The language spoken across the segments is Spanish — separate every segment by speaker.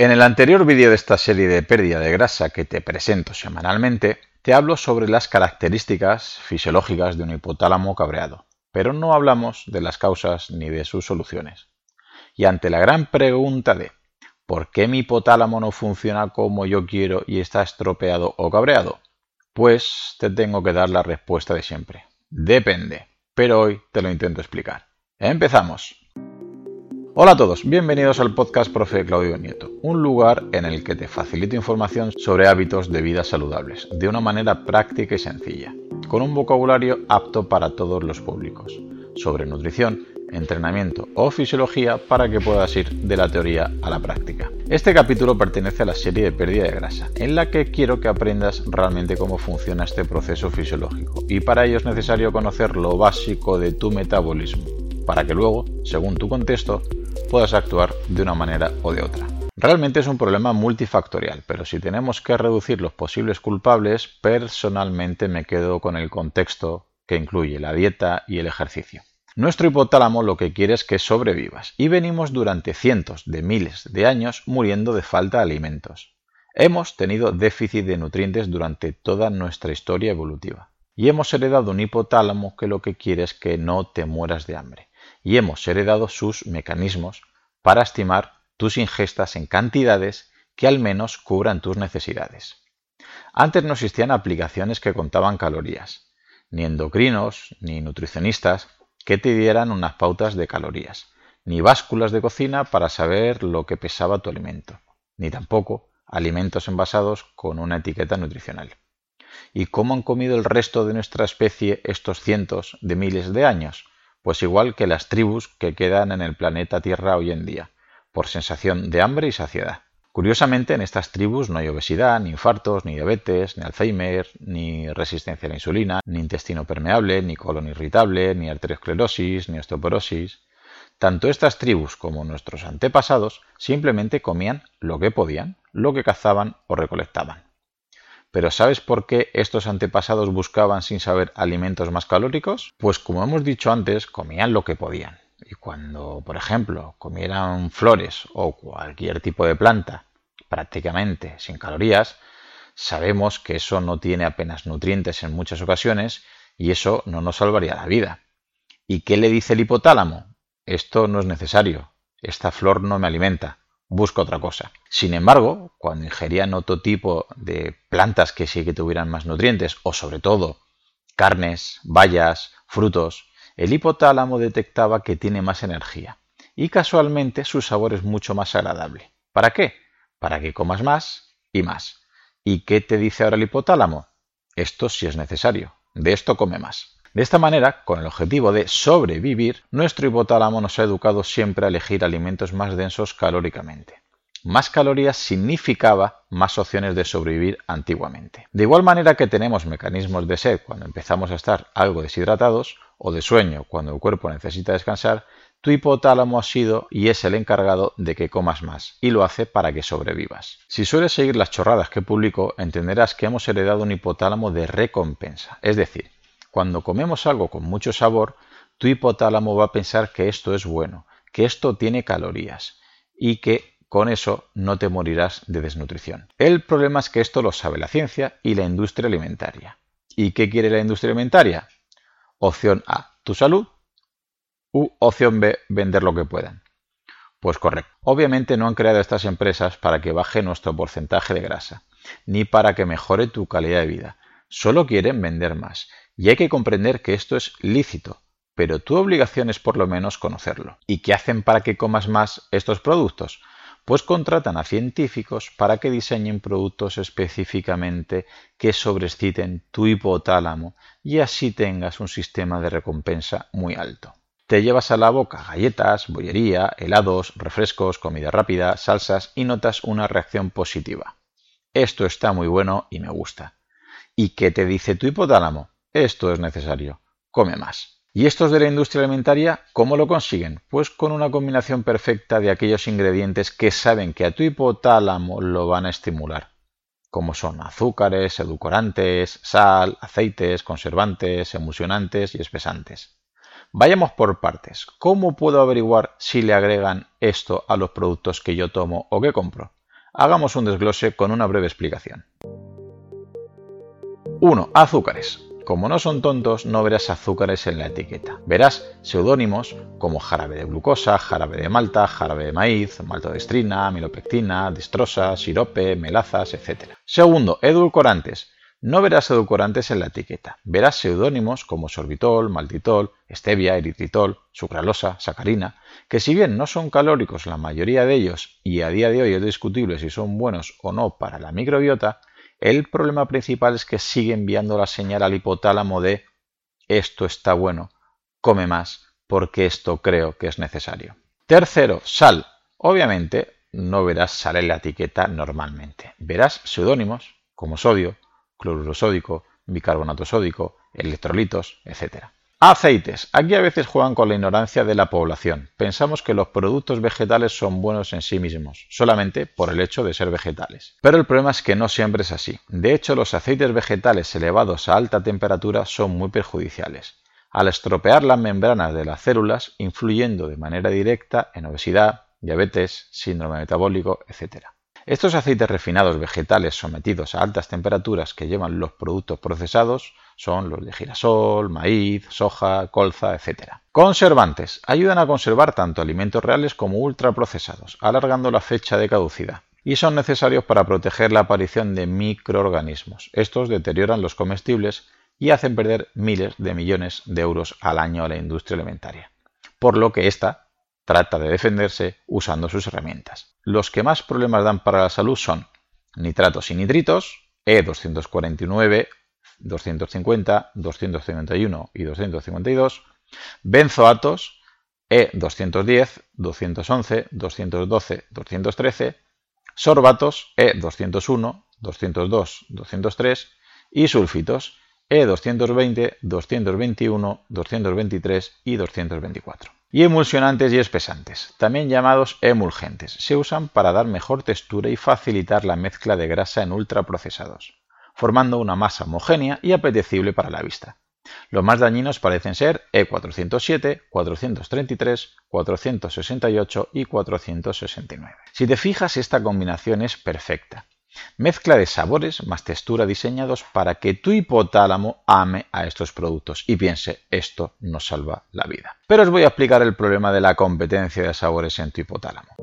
Speaker 1: En el anterior vídeo de esta serie de pérdida de grasa que te presento semanalmente, te hablo sobre las características fisiológicas de un hipotálamo cabreado, pero no hablamos de las causas ni de sus soluciones. Y ante la gran pregunta de ¿por qué mi hipotálamo no funciona como yo quiero y está estropeado o cabreado? Pues te tengo que dar la respuesta de siempre. Depende, pero hoy te lo intento explicar. Empezamos. Hola a todos, bienvenidos al podcast Profe Claudio Nieto, un lugar en el que te facilito información sobre hábitos de vida saludables, de una manera práctica y sencilla, con un vocabulario apto para todos los públicos, sobre nutrición, entrenamiento o fisiología para que puedas ir de la teoría a la práctica. Este capítulo pertenece a la serie de pérdida de grasa, en la que quiero que aprendas realmente cómo funciona este proceso fisiológico, y para ello es necesario conocer lo básico de tu metabolismo, para que luego, según tu contexto, puedas actuar de una manera o de otra. Realmente es un problema multifactorial, pero si tenemos que reducir los posibles culpables, personalmente me quedo con el contexto que incluye la dieta y el ejercicio. Nuestro hipotálamo lo que quiere es que sobrevivas y venimos durante cientos de miles de años muriendo de falta de alimentos. Hemos tenido déficit de nutrientes durante toda nuestra historia evolutiva y hemos heredado un hipotálamo que lo que quiere es que no te mueras de hambre y hemos heredado sus mecanismos para estimar tus ingestas en cantidades que al menos cubran tus necesidades. Antes no existían aplicaciones que contaban calorías, ni endocrinos, ni nutricionistas que te dieran unas pautas de calorías, ni básculas de cocina para saber lo que pesaba tu alimento, ni tampoco alimentos envasados con una etiqueta nutricional. ¿Y cómo han comido el resto de nuestra especie estos cientos de miles de años? Pues igual que las tribus que quedan en el planeta Tierra hoy en día, por sensación de hambre y saciedad. Curiosamente, en estas tribus no hay obesidad, ni infartos, ni diabetes, ni Alzheimer, ni resistencia a la insulina, ni intestino permeable, ni colon irritable, ni arteriosclerosis, ni osteoporosis. Tanto estas tribus como nuestros antepasados simplemente comían lo que podían, lo que cazaban o recolectaban. Pero ¿sabes por qué estos antepasados buscaban sin saber alimentos más calóricos? Pues como hemos dicho antes, comían lo que podían. Y cuando, por ejemplo, comieran flores o cualquier tipo de planta prácticamente sin calorías, sabemos que eso no tiene apenas nutrientes en muchas ocasiones y eso no nos salvaría la vida. ¿Y qué le dice el hipotálamo? Esto no es necesario, esta flor no me alimenta, busca otra cosa. Sin embargo, cuando ingerían otro tipo de plantas que sí que tuvieran más nutrientes, o sobre todo carnes, bayas, frutos, el hipotálamo detectaba que tiene más energía y casualmente su sabor es mucho más agradable. ¿Para qué? Para que comas más y más. ¿Y qué te dice ahora el hipotálamo? Esto sí es necesario, de esto come más. De esta manera, con el objetivo de sobrevivir, nuestro hipotálamo nos ha educado siempre a elegir alimentos más densos calóricamente. Más calorías significaba más opciones de sobrevivir antiguamente. De igual manera que tenemos mecanismos de sed cuando empezamos a estar algo deshidratados o de sueño cuando el cuerpo necesita descansar, tu hipotálamo ha sido y es el encargado de que comas más y lo hace para que sobrevivas. Si sueles seguir las chorradas que publico, entenderás que hemos heredado un hipotálamo de recompensa, es decir, cuando comemos algo con mucho sabor, tu hipotálamo va a pensar que esto es bueno, que esto tiene calorías y que con eso no te morirás de desnutrición. El problema es que esto lo sabe la ciencia y la industria alimentaria. ¿Y qué quiere la industria alimentaria? Opción A, tu salud. U opción B, vender lo que puedan. Pues correcto. Obviamente no han creado estas empresas para que baje nuestro porcentaje de grasa, ni para que mejore tu calidad de vida. Solo quieren vender más. Y hay que comprender que esto es lícito, pero tu obligación es por lo menos conocerlo. ¿Y qué hacen para que comas más estos productos? Pues contratan a científicos para que diseñen productos específicamente que sobresciten tu hipotálamo y así tengas un sistema de recompensa muy alto. Te llevas a la boca galletas, bollería, helados, refrescos, comida rápida, salsas y notas una reacción positiva. Esto está muy bueno y me gusta. ¿Y qué te dice tu hipotálamo? Esto es necesario. Come más. ¿Y estos de la industria alimentaria cómo lo consiguen? Pues con una combinación perfecta de aquellos ingredientes que saben que a tu hipotálamo lo van a estimular, como son azúcares, edulcorantes, sal, aceites, conservantes, emulsionantes y espesantes. Vayamos por partes. ¿Cómo puedo averiguar si le agregan esto a los productos que yo tomo o que compro? Hagamos un desglose con una breve explicación. 1. Azúcares. Como no son tontos, no verás azúcares en la etiqueta. Verás seudónimos como jarabe de glucosa, jarabe de malta, jarabe de maíz, maltodextrina, amilopectina, distrosa, sirope, melazas, etc. Segundo, edulcorantes. No verás edulcorantes en la etiqueta. Verás seudónimos como sorbitol, maltitol, stevia, eritritol, sucralosa, sacarina, que si bien no son calóricos la mayoría de ellos y a día de hoy es discutible si son buenos o no para la microbiota, el problema principal es que sigue enviando la señal al hipotálamo de esto está bueno, come más, porque esto creo que es necesario. Tercero, sal. Obviamente no verás sal en la etiqueta normalmente. Verás seudónimos como sodio, cloruro sódico, bicarbonato sódico, electrolitos, etc. Aceites. Aquí a veces juegan con la ignorancia de la población. Pensamos que los productos vegetales son buenos en sí mismos, solamente por el hecho de ser vegetales. Pero el problema es que no siempre es así. De hecho, los aceites vegetales elevados a alta temperatura son muy perjudiciales, al estropear las membranas de las células, influyendo de manera directa en obesidad, diabetes, síndrome metabólico, etc. Estos aceites refinados vegetales sometidos a altas temperaturas que llevan los productos procesados son los de girasol, maíz, soja, colza, etc. Conservantes. Ayudan a conservar tanto alimentos reales como ultraprocesados, alargando la fecha de caducidad. Y son necesarios para proteger la aparición de microorganismos. Estos deterioran los comestibles y hacen perder miles de millones de euros al año a la industria alimentaria. Por lo que ésta trata de defenderse usando sus herramientas. Los que más problemas dan para la salud son nitratos y nitritos, E249 250, 251 y 252, benzoatos E210, 211, 212, 213, sorbatos E201, 202, 203 y sulfitos E220, 221, 223 y 224. Y emulsionantes y espesantes, también llamados emulgentes, se usan para dar mejor textura y facilitar la mezcla de grasa en ultraprocesados formando una masa homogénea y apetecible para la vista. Los más dañinos parecen ser E407, 433, 468 y 469. Si te fijas, esta combinación es perfecta. Mezcla de sabores más textura diseñados para que tu hipotálamo ame a estos productos y piense, esto nos salva la vida. Pero os voy a explicar el problema de la competencia de sabores en tu hipotálamo.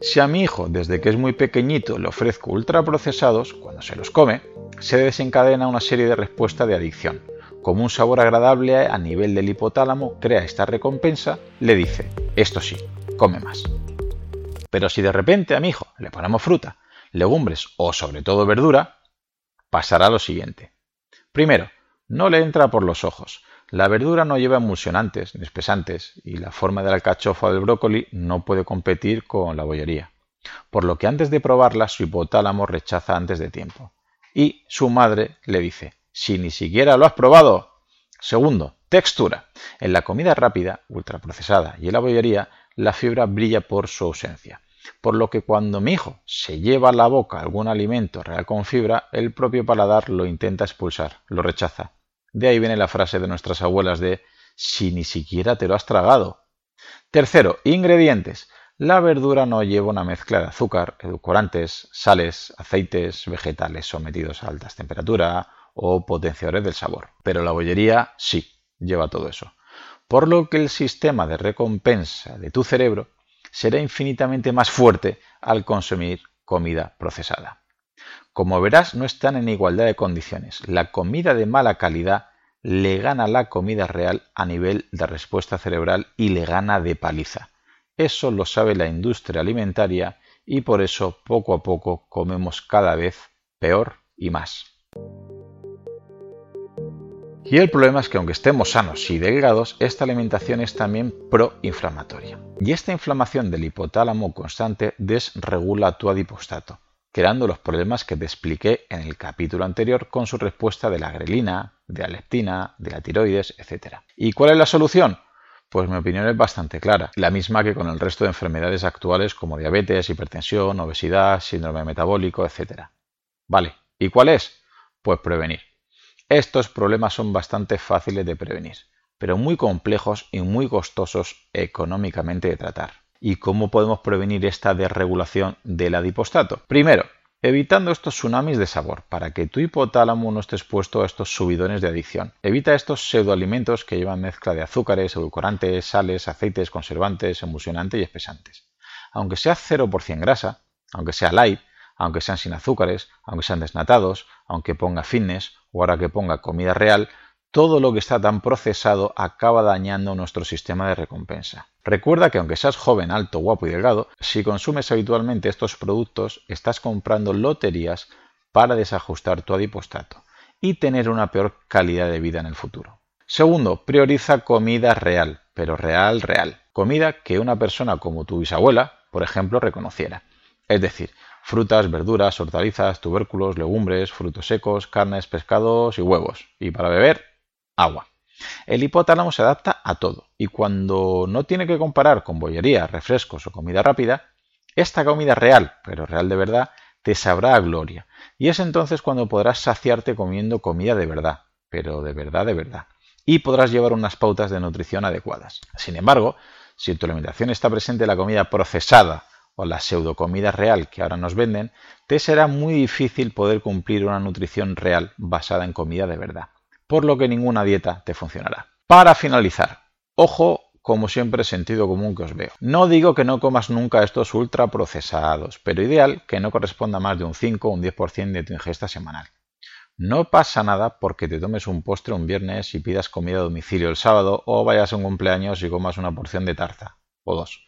Speaker 1: Si a mi hijo desde que es muy pequeñito le ofrezco ultraprocesados, cuando se los come, se desencadena una serie de respuestas de adicción. Como un sabor agradable a nivel del hipotálamo crea esta recompensa, le dice, esto sí, come más. Pero si de repente a mi hijo le ponemos fruta, legumbres o sobre todo verdura, pasará lo siguiente. Primero, no le entra por los ojos, la verdura no lleva emulsionantes ni espesantes y la forma de la alcachofa del brócoli no puede competir con la bollería, por lo que antes de probarla su hipotálamo rechaza antes de tiempo. Y su madre le dice, si ni siquiera lo has probado. Segundo, textura. En la comida rápida, ultraprocesada y en la bollería, la fibra brilla por su ausencia. Por lo que cuando mi hijo se lleva a la boca algún alimento real con fibra, el propio paladar lo intenta expulsar, lo rechaza de ahí viene la frase de nuestras abuelas de si ni siquiera te lo has tragado. Tercero, ingredientes. La verdura no lleva una mezcla de azúcar, edulcorantes, sales, aceites vegetales sometidos a altas temperaturas o potenciadores del sabor. Pero la bollería sí lleva todo eso. Por lo que el sistema de recompensa de tu cerebro será infinitamente más fuerte al consumir comida procesada. Como verás, no están en igualdad de condiciones. La comida de mala calidad le gana la comida real a nivel de respuesta cerebral y le gana de paliza. Eso lo sabe la industria alimentaria y por eso poco a poco comemos cada vez peor y más. Y el problema es que aunque estemos sanos y delgados, esta alimentación es también proinflamatoria. Y esta inflamación del hipotálamo constante desregula tu adipostato, creando los problemas que te expliqué en el capítulo anterior con su respuesta de la grelina, de la leptina, de la tiroides, etc. ¿Y cuál es la solución? Pues mi opinión es bastante clara, la misma que con el resto de enfermedades actuales como diabetes, hipertensión, obesidad, síndrome metabólico, etc. Vale, ¿y cuál es? Pues prevenir. Estos problemas son bastante fáciles de prevenir, pero muy complejos y muy costosos económicamente de tratar. ¿Y cómo podemos prevenir esta desregulación del adipostato? Primero, evitando estos tsunamis de sabor, para que tu hipotálamo no esté expuesto a estos subidones de adicción. Evita estos pseudoalimentos que llevan mezcla de azúcares, edulcorantes, sales, aceites, conservantes, emulsionantes y espesantes. Aunque sea 0% grasa, aunque sea light, aunque sean sin azúcares, aunque sean desnatados, aunque ponga fitness o ahora que ponga comida real, todo lo que está tan procesado acaba dañando nuestro sistema de recompensa. Recuerda que aunque seas joven, alto, guapo y delgado, si consumes habitualmente estos productos, estás comprando loterías para desajustar tu adipostato y tener una peor calidad de vida en el futuro. Segundo, prioriza comida real, pero real, real. Comida que una persona como tu bisabuela, por ejemplo, reconociera. Es decir, frutas, verduras, hortalizas, tubérculos, legumbres, frutos secos, carnes, pescados y huevos. Y para beber, agua. El hipotálamo se adapta a todo y cuando no tiene que comparar con bollería, refrescos o comida rápida, esta comida real, pero real de verdad, te sabrá a gloria. Y es entonces cuando podrás saciarte comiendo comida de verdad, pero de verdad, de verdad. Y podrás llevar unas pautas de nutrición adecuadas. Sin embargo, si en tu alimentación está presente la comida procesada o la pseudocomida real que ahora nos venden, te será muy difícil poder cumplir una nutrición real basada en comida de verdad, por lo que ninguna dieta te funcionará. Para finalizar, ojo como siempre sentido común que os veo. No digo que no comas nunca estos ultraprocesados, pero ideal que no corresponda más de un 5 o un 10% de tu ingesta semanal. No pasa nada porque te tomes un postre un viernes y pidas comida a domicilio el sábado o vayas a un cumpleaños y comas una porción de tarta o dos.